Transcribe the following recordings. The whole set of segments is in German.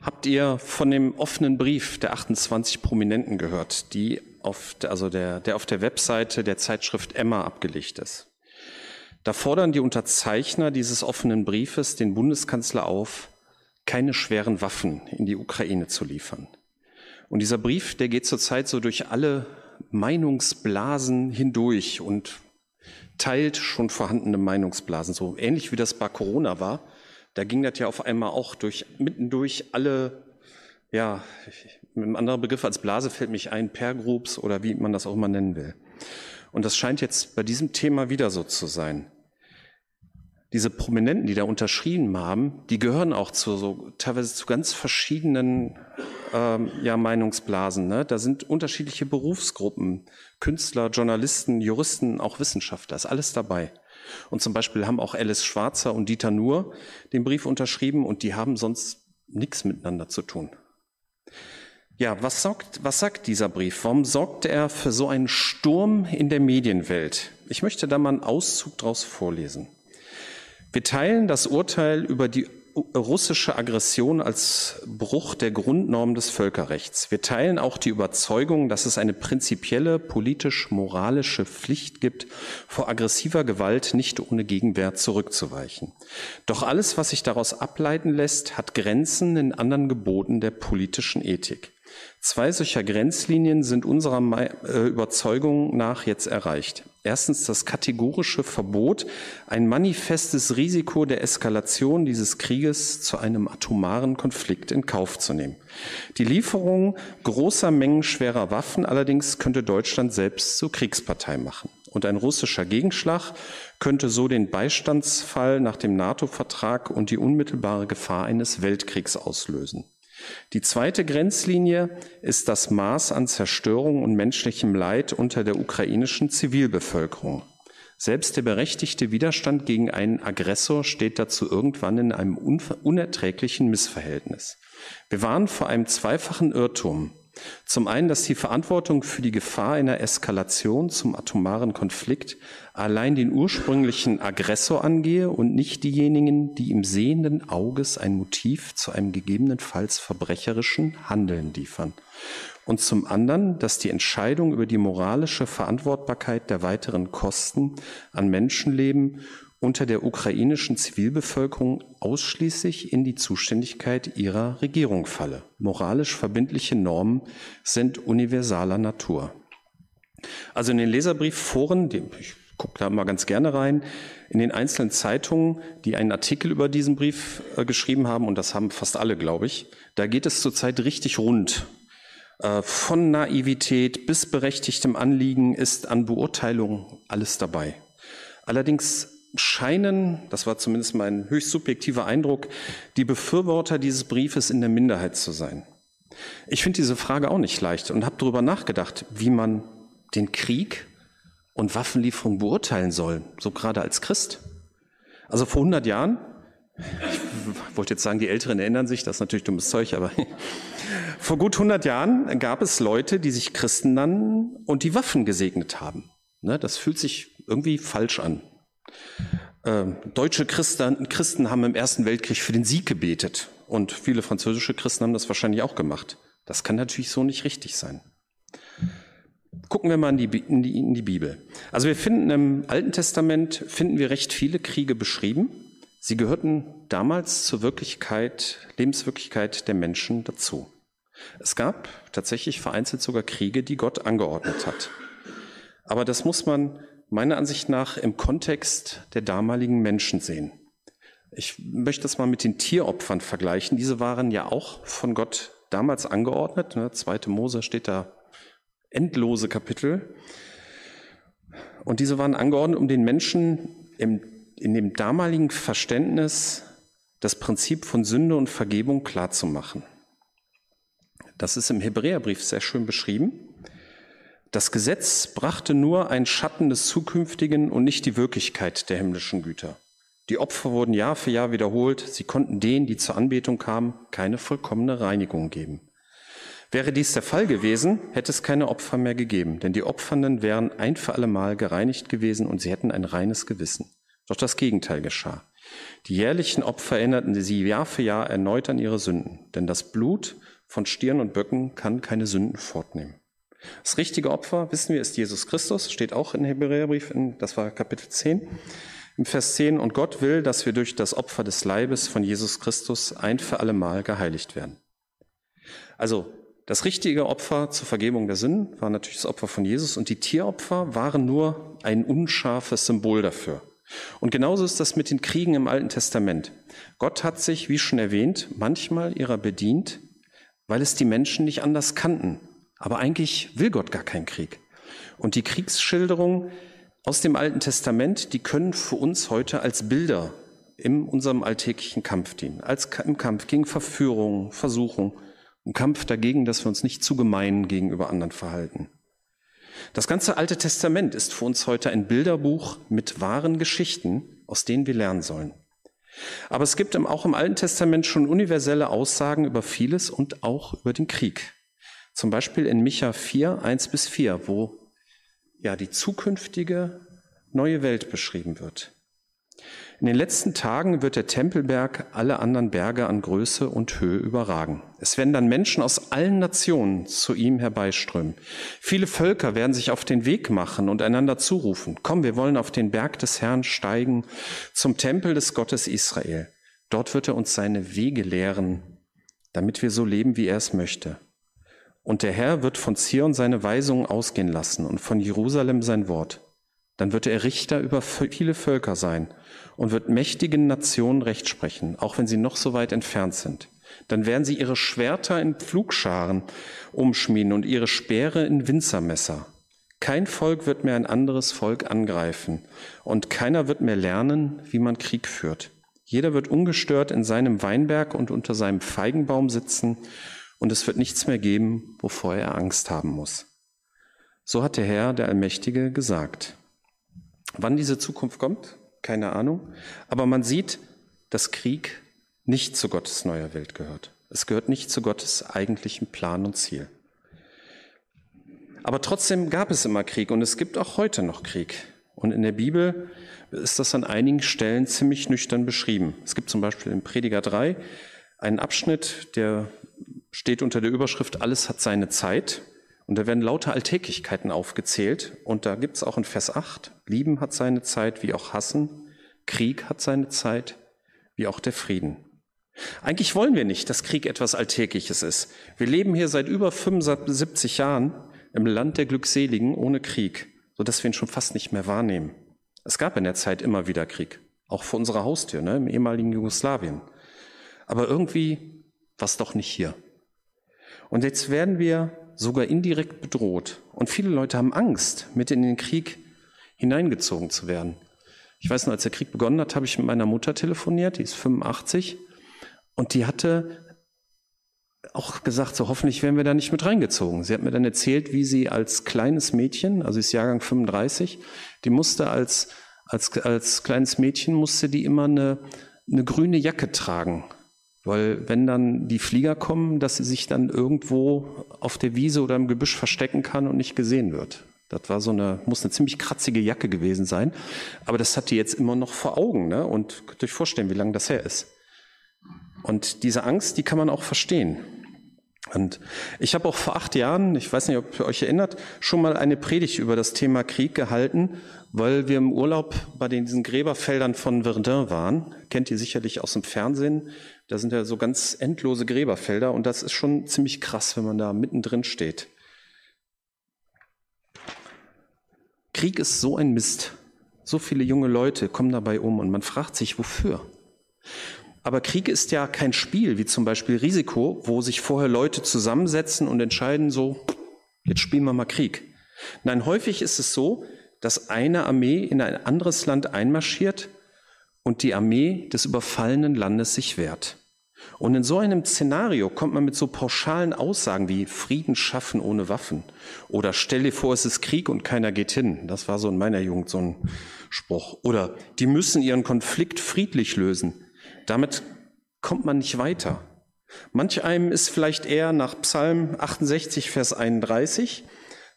Habt ihr von dem offenen Brief der 28 Prominenten gehört, die auf, also der, der auf der Webseite der Zeitschrift Emma abgelegt ist? Da fordern die Unterzeichner dieses offenen Briefes den Bundeskanzler auf, keine schweren Waffen in die Ukraine zu liefern. Und dieser Brief, der geht zurzeit so durch alle Meinungsblasen hindurch und teilt schon vorhandene Meinungsblasen, so ähnlich wie das bei Corona war. Da ging das ja auf einmal auch durch, mittendurch alle, ja, mit einem anderen Begriff als Blase fällt mich ein, Pergroups oder wie man das auch immer nennen will. Und das scheint jetzt bei diesem Thema wieder so zu sein. Diese Prominenten, die da unterschrieben haben, die gehören auch zu so teilweise zu ganz verschiedenen ähm, ja, Meinungsblasen. Ne? Da sind unterschiedliche Berufsgruppen, Künstler, Journalisten, Juristen, auch Wissenschaftler, ist alles dabei. Und zum Beispiel haben auch Alice Schwarzer und Dieter Nuhr den Brief unterschrieben und die haben sonst nichts miteinander zu tun. Ja, was sagt, was sagt dieser Brief? Warum sorgt er für so einen Sturm in der Medienwelt? Ich möchte da mal einen Auszug daraus vorlesen. Wir teilen das Urteil über die russische Aggression als Bruch der Grundnorm des Völkerrechts. Wir teilen auch die Überzeugung, dass es eine prinzipielle politisch-moralische Pflicht gibt, vor aggressiver Gewalt nicht ohne Gegenwehr zurückzuweichen. Doch alles, was sich daraus ableiten lässt, hat Grenzen in anderen Geboten der politischen Ethik. Zwei solcher Grenzlinien sind unserer äh, Überzeugung nach jetzt erreicht. Erstens das kategorische Verbot, ein manifestes Risiko der Eskalation dieses Krieges zu einem atomaren Konflikt in Kauf zu nehmen. Die Lieferung großer Mengen schwerer Waffen allerdings könnte Deutschland selbst zur Kriegspartei machen. Und ein russischer Gegenschlag könnte so den Beistandsfall nach dem NATO-Vertrag und die unmittelbare Gefahr eines Weltkriegs auslösen. Die zweite Grenzlinie ist das Maß an Zerstörung und menschlichem Leid unter der ukrainischen Zivilbevölkerung. Selbst der berechtigte Widerstand gegen einen Aggressor steht dazu irgendwann in einem unerträglichen Missverhältnis. Wir warnen vor einem zweifachen Irrtum. Zum einen, dass die Verantwortung für die Gefahr einer Eskalation zum atomaren Konflikt allein den ursprünglichen Aggressor angehe und nicht diejenigen, die im sehenden Auges ein Motiv zu einem gegebenenfalls verbrecherischen Handeln liefern. Und zum anderen, dass die Entscheidung über die moralische Verantwortbarkeit der weiteren Kosten an Menschenleben unter der ukrainischen Zivilbevölkerung ausschließlich in die Zuständigkeit ihrer Regierung falle. Moralisch verbindliche Normen sind universaler Natur. Also in den Leserbriefforen, ich gucke da mal ganz gerne rein, in den einzelnen Zeitungen, die einen Artikel über diesen Brief äh, geschrieben haben, und das haben fast alle, glaube ich, da geht es zurzeit richtig rund. Äh, von Naivität bis berechtigtem Anliegen ist an Beurteilung alles dabei. Allerdings scheinen, das war zumindest mein höchst subjektiver Eindruck, die Befürworter dieses Briefes in der Minderheit zu sein. Ich finde diese Frage auch nicht leicht und habe darüber nachgedacht, wie man den Krieg und Waffenlieferung beurteilen soll, so gerade als Christ. Also vor 100 Jahren, ich wollte jetzt sagen, die Älteren erinnern sich, das ist natürlich dummes Zeug, aber vor gut 100 Jahren gab es Leute, die sich Christen nannten und die Waffen gesegnet haben. Ne, das fühlt sich irgendwie falsch an. Ähm, deutsche Christen, Christen haben im Ersten Weltkrieg für den Sieg gebetet und viele französische Christen haben das wahrscheinlich auch gemacht. Das kann natürlich so nicht richtig sein. Gucken wir mal in die, in die, in die Bibel. Also wir finden im Alten Testament finden wir recht viele Kriege beschrieben. Sie gehörten damals zur Wirklichkeit, Lebenswirklichkeit der Menschen dazu. Es gab tatsächlich vereinzelt sogar Kriege, die Gott angeordnet hat. Aber das muss man meiner Ansicht nach im Kontext der damaligen Menschen sehen. Ich möchte das mal mit den Tieropfern vergleichen. Diese waren ja auch von Gott damals angeordnet. Ne? Zweite Mose steht da endlose Kapitel. Und diese waren angeordnet, um den Menschen im, in dem damaligen Verständnis das Prinzip von Sünde und Vergebung klarzumachen. Das ist im Hebräerbrief sehr schön beschrieben. Das Gesetz brachte nur ein Schatten des Zukünftigen und nicht die Wirklichkeit der himmlischen Güter. Die Opfer wurden Jahr für Jahr wiederholt, sie konnten denen, die zur Anbetung kamen, keine vollkommene Reinigung geben. Wäre dies der Fall gewesen, hätte es keine Opfer mehr gegeben, denn die Opfernden wären ein für allemal gereinigt gewesen und sie hätten ein reines Gewissen. Doch das Gegenteil geschah. Die jährlichen Opfer erinnerten sie Jahr für Jahr erneut an ihre Sünden, denn das Blut von Stieren und Böcken kann keine Sünden fortnehmen. Das richtige Opfer, wissen wir, ist Jesus Christus, steht auch in Hebräerbrief, das war Kapitel 10, im Vers 10. Und Gott will, dass wir durch das Opfer des Leibes von Jesus Christus ein für alle Mal geheiligt werden. Also, das richtige Opfer zur Vergebung der Sünden war natürlich das Opfer von Jesus und die Tieropfer waren nur ein unscharfes Symbol dafür. Und genauso ist das mit den Kriegen im Alten Testament. Gott hat sich, wie schon erwähnt, manchmal ihrer bedient, weil es die Menschen nicht anders kannten. Aber eigentlich will Gott gar keinen Krieg. Und die Kriegsschilderungen aus dem Alten Testament, die können für uns heute als Bilder in unserem alltäglichen Kampf dienen. Als im Kampf gegen Verführung, Versuchung, im Kampf dagegen, dass wir uns nicht zu gemein gegenüber anderen verhalten. Das ganze Alte Testament ist für uns heute ein Bilderbuch mit wahren Geschichten, aus denen wir lernen sollen. Aber es gibt auch im Alten Testament schon universelle Aussagen über vieles und auch über den Krieg. Zum Beispiel in Micha 4, 1 bis 4, wo ja die zukünftige neue Welt beschrieben wird. In den letzten Tagen wird der Tempelberg alle anderen Berge an Größe und Höhe überragen. Es werden dann Menschen aus allen Nationen zu ihm herbeiströmen. Viele Völker werden sich auf den Weg machen und einander zurufen. Komm, wir wollen auf den Berg des Herrn steigen, zum Tempel des Gottes Israel. Dort wird er uns seine Wege lehren, damit wir so leben, wie er es möchte. Und der Herr wird von Zion seine Weisungen ausgehen lassen und von Jerusalem sein Wort. Dann wird er Richter über viele Völker sein und wird mächtigen Nationen Recht sprechen, auch wenn sie noch so weit entfernt sind. Dann werden sie ihre Schwerter in Pflugscharen umschmieden und ihre Speere in Winzermesser. Kein Volk wird mehr ein anderes Volk angreifen und keiner wird mehr lernen, wie man Krieg führt. Jeder wird ungestört in seinem Weinberg und unter seinem Feigenbaum sitzen und es wird nichts mehr geben, wovor er Angst haben muss. So hat der Herr, der Allmächtige, gesagt. Wann diese Zukunft kommt, keine Ahnung. Aber man sieht, dass Krieg nicht zu Gottes neuer Welt gehört. Es gehört nicht zu Gottes eigentlichem Plan und Ziel. Aber trotzdem gab es immer Krieg und es gibt auch heute noch Krieg. Und in der Bibel ist das an einigen Stellen ziemlich nüchtern beschrieben. Es gibt zum Beispiel im Prediger 3 einen Abschnitt, der steht unter der Überschrift Alles hat seine Zeit. Und da werden lauter Alltäglichkeiten aufgezählt. Und da gibt es auch in Vers 8, Lieben hat seine Zeit, wie auch Hassen. Krieg hat seine Zeit, wie auch der Frieden. Eigentlich wollen wir nicht, dass Krieg etwas Alltägliches ist. Wir leben hier seit über 75 Jahren im Land der Glückseligen ohne Krieg, sodass wir ihn schon fast nicht mehr wahrnehmen. Es gab in der Zeit immer wieder Krieg, auch vor unserer Haustür, ne, im ehemaligen Jugoslawien. Aber irgendwie war es doch nicht hier. Und jetzt werden wir sogar indirekt bedroht. Und viele Leute haben Angst, mit in den Krieg hineingezogen zu werden. Ich weiß noch, als der Krieg begonnen hat, habe ich mit meiner Mutter telefoniert, die ist 85, und die hatte auch gesagt, so hoffentlich werden wir da nicht mit reingezogen. Sie hat mir dann erzählt, wie sie als kleines Mädchen, also ist Jahrgang 35, die musste als, als, als kleines Mädchen musste die immer eine, eine grüne Jacke tragen, weil wenn dann die Flieger kommen, dass sie sich dann irgendwo auf der Wiese oder im Gebüsch verstecken kann und nicht gesehen wird. Das war so eine, muss eine ziemlich kratzige Jacke gewesen sein. Aber das hat die jetzt immer noch vor Augen, ne? Und könnt euch vorstellen, wie lange das her ist. Und diese Angst, die kann man auch verstehen. Und ich habe auch vor acht Jahren, ich weiß nicht, ob ihr euch erinnert, schon mal eine Predigt über das Thema Krieg gehalten, weil wir im Urlaub bei den, diesen Gräberfeldern von Verdun waren. Kennt ihr sicherlich aus dem Fernsehen. Da sind ja so ganz endlose Gräberfelder und das ist schon ziemlich krass, wenn man da mittendrin steht. Krieg ist so ein Mist. So viele junge Leute kommen dabei um und man fragt sich, wofür? Aber Krieg ist ja kein Spiel, wie zum Beispiel Risiko, wo sich vorher Leute zusammensetzen und entscheiden so, jetzt spielen wir mal Krieg. Nein, häufig ist es so, dass eine Armee in ein anderes Land einmarschiert und die Armee des überfallenen Landes sich wehrt. Und in so einem Szenario kommt man mit so pauschalen Aussagen wie Frieden schaffen ohne Waffen oder stell dir vor, es ist Krieg und keiner geht hin. Das war so in meiner Jugend so ein Spruch. Oder die müssen ihren Konflikt friedlich lösen. Damit kommt man nicht weiter. Manch einem ist vielleicht eher nach Psalm 68, Vers 31,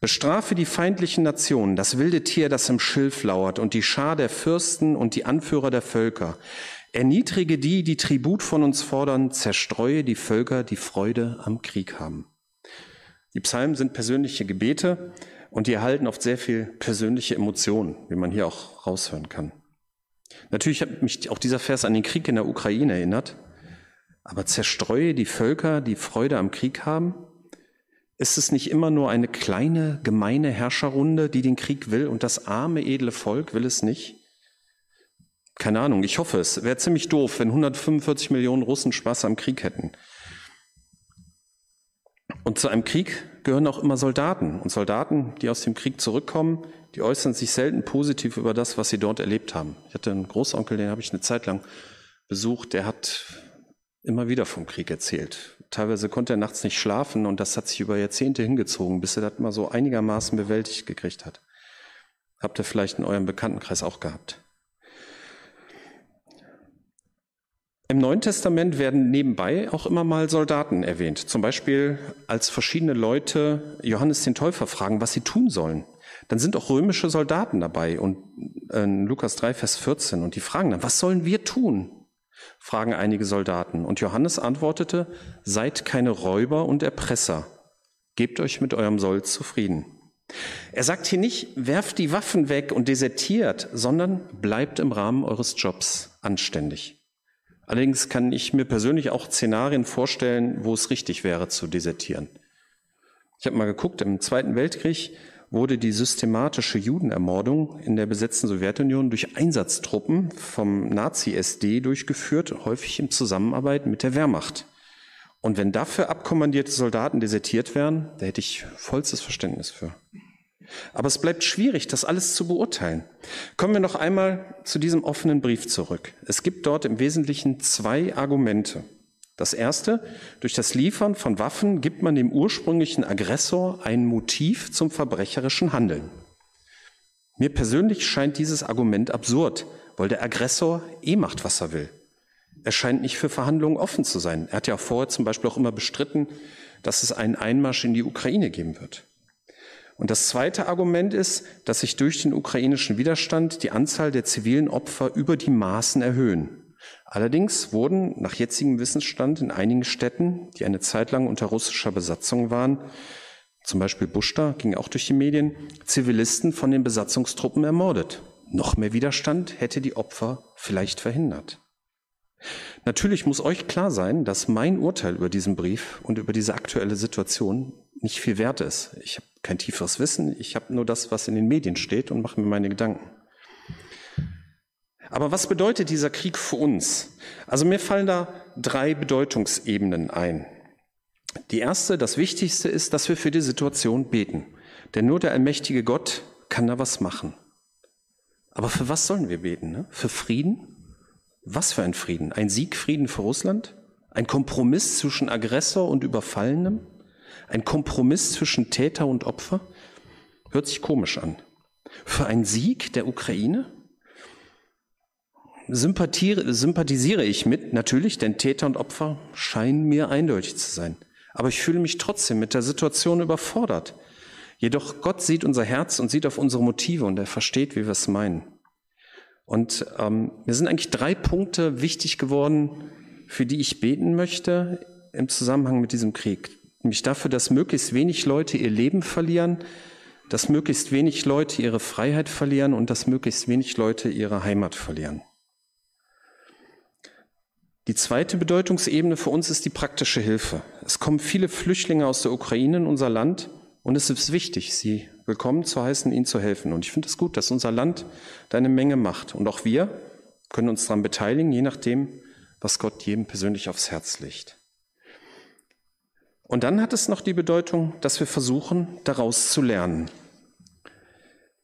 Bestrafe die feindlichen Nationen, das wilde Tier, das im Schilf lauert, und die Schar der Fürsten und die Anführer der Völker. Erniedrige die, die Tribut von uns fordern, zerstreue die Völker, die Freude am Krieg haben. Die Psalmen sind persönliche Gebete und die erhalten oft sehr viel persönliche Emotionen, wie man hier auch raushören kann. Natürlich hat mich auch dieser Vers an den Krieg in der Ukraine erinnert. Aber zerstreue die Völker, die Freude am Krieg haben? Ist es nicht immer nur eine kleine, gemeine Herrscherrunde, die den Krieg will und das arme, edle Volk will es nicht? Keine Ahnung, ich hoffe es. Wäre ziemlich doof, wenn 145 Millionen Russen Spaß am Krieg hätten. Und zu einem Krieg gehören auch immer Soldaten. Und Soldaten, die aus dem Krieg zurückkommen, die äußern sich selten positiv über das, was sie dort erlebt haben. Ich hatte einen Großonkel, den habe ich eine Zeit lang besucht, der hat immer wieder vom Krieg erzählt. Teilweise konnte er nachts nicht schlafen und das hat sich über Jahrzehnte hingezogen, bis er das mal so einigermaßen bewältigt gekriegt hat. Habt ihr vielleicht in eurem Bekanntenkreis auch gehabt? Im Neuen Testament werden nebenbei auch immer mal Soldaten erwähnt. Zum Beispiel, als verschiedene Leute Johannes den Täufer fragen, was sie tun sollen. Dann sind auch römische Soldaten dabei und äh, Lukas 3, Vers 14 und die fragen dann, was sollen wir tun? fragen einige Soldaten. Und Johannes antwortete, seid keine Räuber und Erpresser, gebt euch mit eurem Soll zufrieden. Er sagt hier nicht, werft die Waffen weg und desertiert, sondern bleibt im Rahmen eures Jobs anständig. Allerdings kann ich mir persönlich auch Szenarien vorstellen, wo es richtig wäre zu desertieren. Ich habe mal geguckt, im Zweiten Weltkrieg wurde die systematische Judenermordung in der besetzten Sowjetunion durch Einsatztruppen vom Nazi-SD durchgeführt, häufig in Zusammenarbeit mit der Wehrmacht. Und wenn dafür abkommandierte Soldaten desertiert wären, da hätte ich vollstes Verständnis für. Aber es bleibt schwierig, das alles zu beurteilen. Kommen wir noch einmal zu diesem offenen Brief zurück. Es gibt dort im Wesentlichen zwei Argumente. Das erste, durch das Liefern von Waffen gibt man dem ursprünglichen Aggressor ein Motiv zum verbrecherischen Handeln. Mir persönlich scheint dieses Argument absurd, weil der Aggressor eh macht, was er will. Er scheint nicht für Verhandlungen offen zu sein. Er hat ja vorher zum Beispiel auch immer bestritten, dass es einen Einmarsch in die Ukraine geben wird. Und das zweite Argument ist, dass sich durch den ukrainischen Widerstand die Anzahl der zivilen Opfer über die Maßen erhöhen. Allerdings wurden nach jetzigem Wissensstand in einigen Städten, die eine Zeit lang unter russischer Besatzung waren, zum Beispiel Buschta, ging auch durch die Medien, Zivilisten von den Besatzungstruppen ermordet. Noch mehr Widerstand hätte die Opfer vielleicht verhindert. Natürlich muss euch klar sein, dass mein Urteil über diesen Brief und über diese aktuelle Situation nicht viel wert ist. Ich habe kein tieferes Wissen, ich habe nur das, was in den Medien steht und mache mir meine Gedanken. Aber was bedeutet dieser Krieg für uns? Also mir fallen da drei Bedeutungsebenen ein. Die erste, das Wichtigste ist, dass wir für die Situation beten. Denn nur der allmächtige Gott kann da was machen. Aber für was sollen wir beten? Ne? Für Frieden? Was für ein Frieden? Ein Siegfrieden für Russland? Ein Kompromiss zwischen Aggressor und Überfallenem? Ein Kompromiss zwischen Täter und Opfer? Hört sich komisch an. Für einen Sieg der Ukraine? sympathisiere ich mit, natürlich, denn Täter und Opfer scheinen mir eindeutig zu sein. Aber ich fühle mich trotzdem mit der Situation überfordert. Jedoch Gott sieht unser Herz und sieht auf unsere Motive und er versteht, wie wir es meinen. Und ähm, mir sind eigentlich drei Punkte wichtig geworden, für die ich beten möchte im Zusammenhang mit diesem Krieg. Nämlich dafür, dass möglichst wenig Leute ihr Leben verlieren, dass möglichst wenig Leute ihre Freiheit verlieren und dass möglichst wenig Leute ihre Heimat verlieren. Die zweite Bedeutungsebene für uns ist die praktische Hilfe. Es kommen viele Flüchtlinge aus der Ukraine in unser Land und es ist wichtig, sie willkommen zu heißen, ihnen zu helfen. Und ich finde es gut, dass unser Land da eine Menge macht. Und auch wir können uns daran beteiligen, je nachdem, was Gott jedem persönlich aufs Herz legt. Und dann hat es noch die Bedeutung, dass wir versuchen, daraus zu lernen.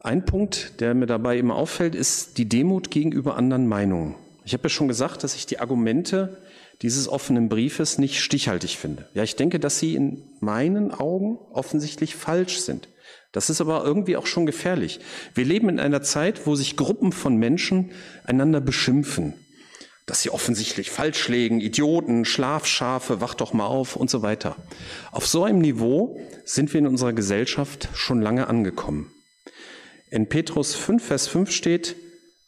Ein Punkt, der mir dabei immer auffällt, ist die Demut gegenüber anderen Meinungen. Ich habe ja schon gesagt, dass ich die Argumente dieses offenen Briefes nicht stichhaltig finde. Ja, ich denke, dass sie in meinen Augen offensichtlich falsch sind. Das ist aber irgendwie auch schon gefährlich. Wir leben in einer Zeit, wo sich Gruppen von Menschen einander beschimpfen, dass sie offensichtlich falsch legen, Idioten, Schlafschafe, wach doch mal auf und so weiter. Auf so einem Niveau sind wir in unserer Gesellschaft schon lange angekommen. In Petrus 5, Vers 5 steht,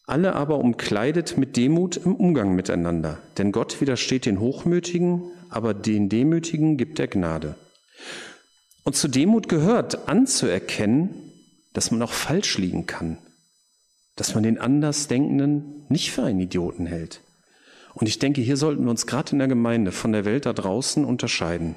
alle aber umkleidet mit Demut im Umgang miteinander. Denn Gott widersteht den Hochmütigen, aber den Demütigen gibt er Gnade. Und zu Demut gehört anzuerkennen, dass man auch falsch liegen kann, dass man den Andersdenkenden nicht für einen Idioten hält. Und ich denke, hier sollten wir uns gerade in der Gemeinde von der Welt da draußen unterscheiden.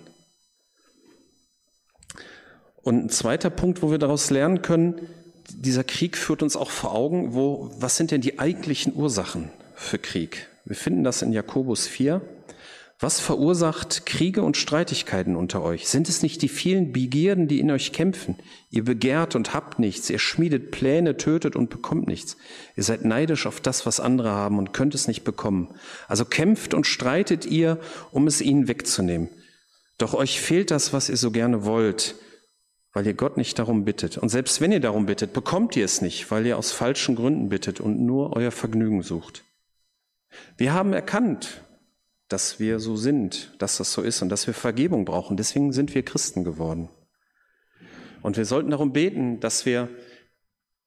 Und ein zweiter Punkt, wo wir daraus lernen können, dieser Krieg führt uns auch vor Augen, wo, was sind denn die eigentlichen Ursachen für Krieg? Wir finden das in Jakobus 4. Was verursacht Kriege und Streitigkeiten unter euch? Sind es nicht die vielen Begierden, die in euch kämpfen? Ihr begehrt und habt nichts, ihr schmiedet Pläne, tötet und bekommt nichts. Ihr seid neidisch auf das, was andere haben und könnt es nicht bekommen. Also kämpft und streitet ihr, um es ihnen wegzunehmen. Doch euch fehlt das, was ihr so gerne wollt weil ihr Gott nicht darum bittet. Und selbst wenn ihr darum bittet, bekommt ihr es nicht, weil ihr aus falschen Gründen bittet und nur euer Vergnügen sucht. Wir haben erkannt, dass wir so sind, dass das so ist und dass wir Vergebung brauchen. Deswegen sind wir Christen geworden. Und wir sollten darum beten, dass wir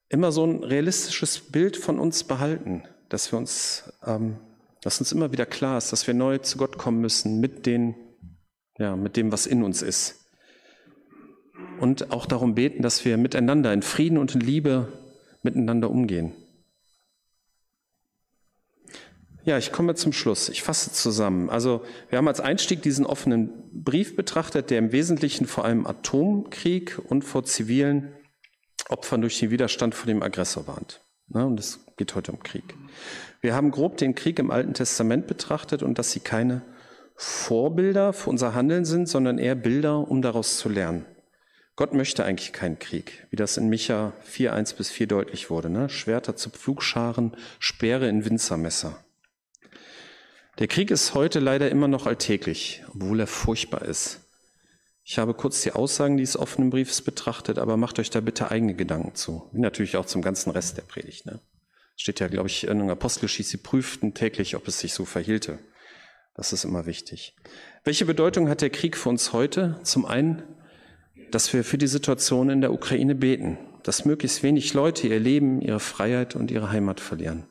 immer so ein realistisches Bild von uns behalten, dass wir uns, ähm, dass uns immer wieder klar ist, dass wir neu zu Gott kommen müssen mit den, ja, mit dem, was in uns ist und auch darum beten, dass wir miteinander in Frieden und in Liebe miteinander umgehen. Ja, ich komme zum Schluss. Ich fasse zusammen. Also wir haben als Einstieg diesen offenen Brief betrachtet, der im Wesentlichen vor allem Atomkrieg und vor zivilen Opfern durch den Widerstand vor dem Aggressor warnt. und es geht heute um Krieg. Wir haben grob den Krieg im Alten Testament betrachtet und dass sie keine Vorbilder für unser Handeln sind, sondern eher Bilder, um daraus zu lernen. Gott möchte eigentlich keinen Krieg, wie das in Micha 4, 1 bis 4 deutlich wurde. Ne? Schwerter zu Pflugscharen, Speere in Winzermesser. Der Krieg ist heute leider immer noch alltäglich, obwohl er furchtbar ist. Ich habe kurz die Aussagen dieses offenen Briefs betrachtet, aber macht euch da bitte eigene Gedanken zu. Wie natürlich auch zum ganzen Rest der Predigt. Ne? Steht ja, glaube ich, in der Apostelgeschichte, sie prüften täglich, ob es sich so verhielte. Das ist immer wichtig. Welche Bedeutung hat der Krieg für uns heute? Zum einen dass wir für die Situation in der Ukraine beten, dass möglichst wenig Leute ihr Leben, ihre Freiheit und ihre Heimat verlieren.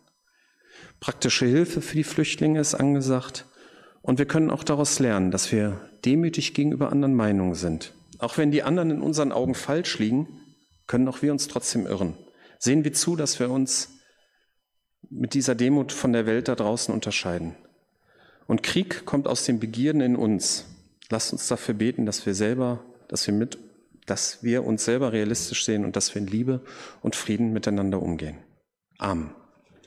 Praktische Hilfe für die Flüchtlinge ist angesagt und wir können auch daraus lernen, dass wir demütig gegenüber anderen Meinungen sind. Auch wenn die anderen in unseren Augen falsch liegen, können auch wir uns trotzdem irren. Sehen wir zu, dass wir uns mit dieser Demut von der Welt da draußen unterscheiden. Und Krieg kommt aus den Begierden in uns. Lasst uns dafür beten, dass wir selber, dass wir mit dass wir uns selber realistisch sehen und dass wir in Liebe und Frieden miteinander umgehen. Amen.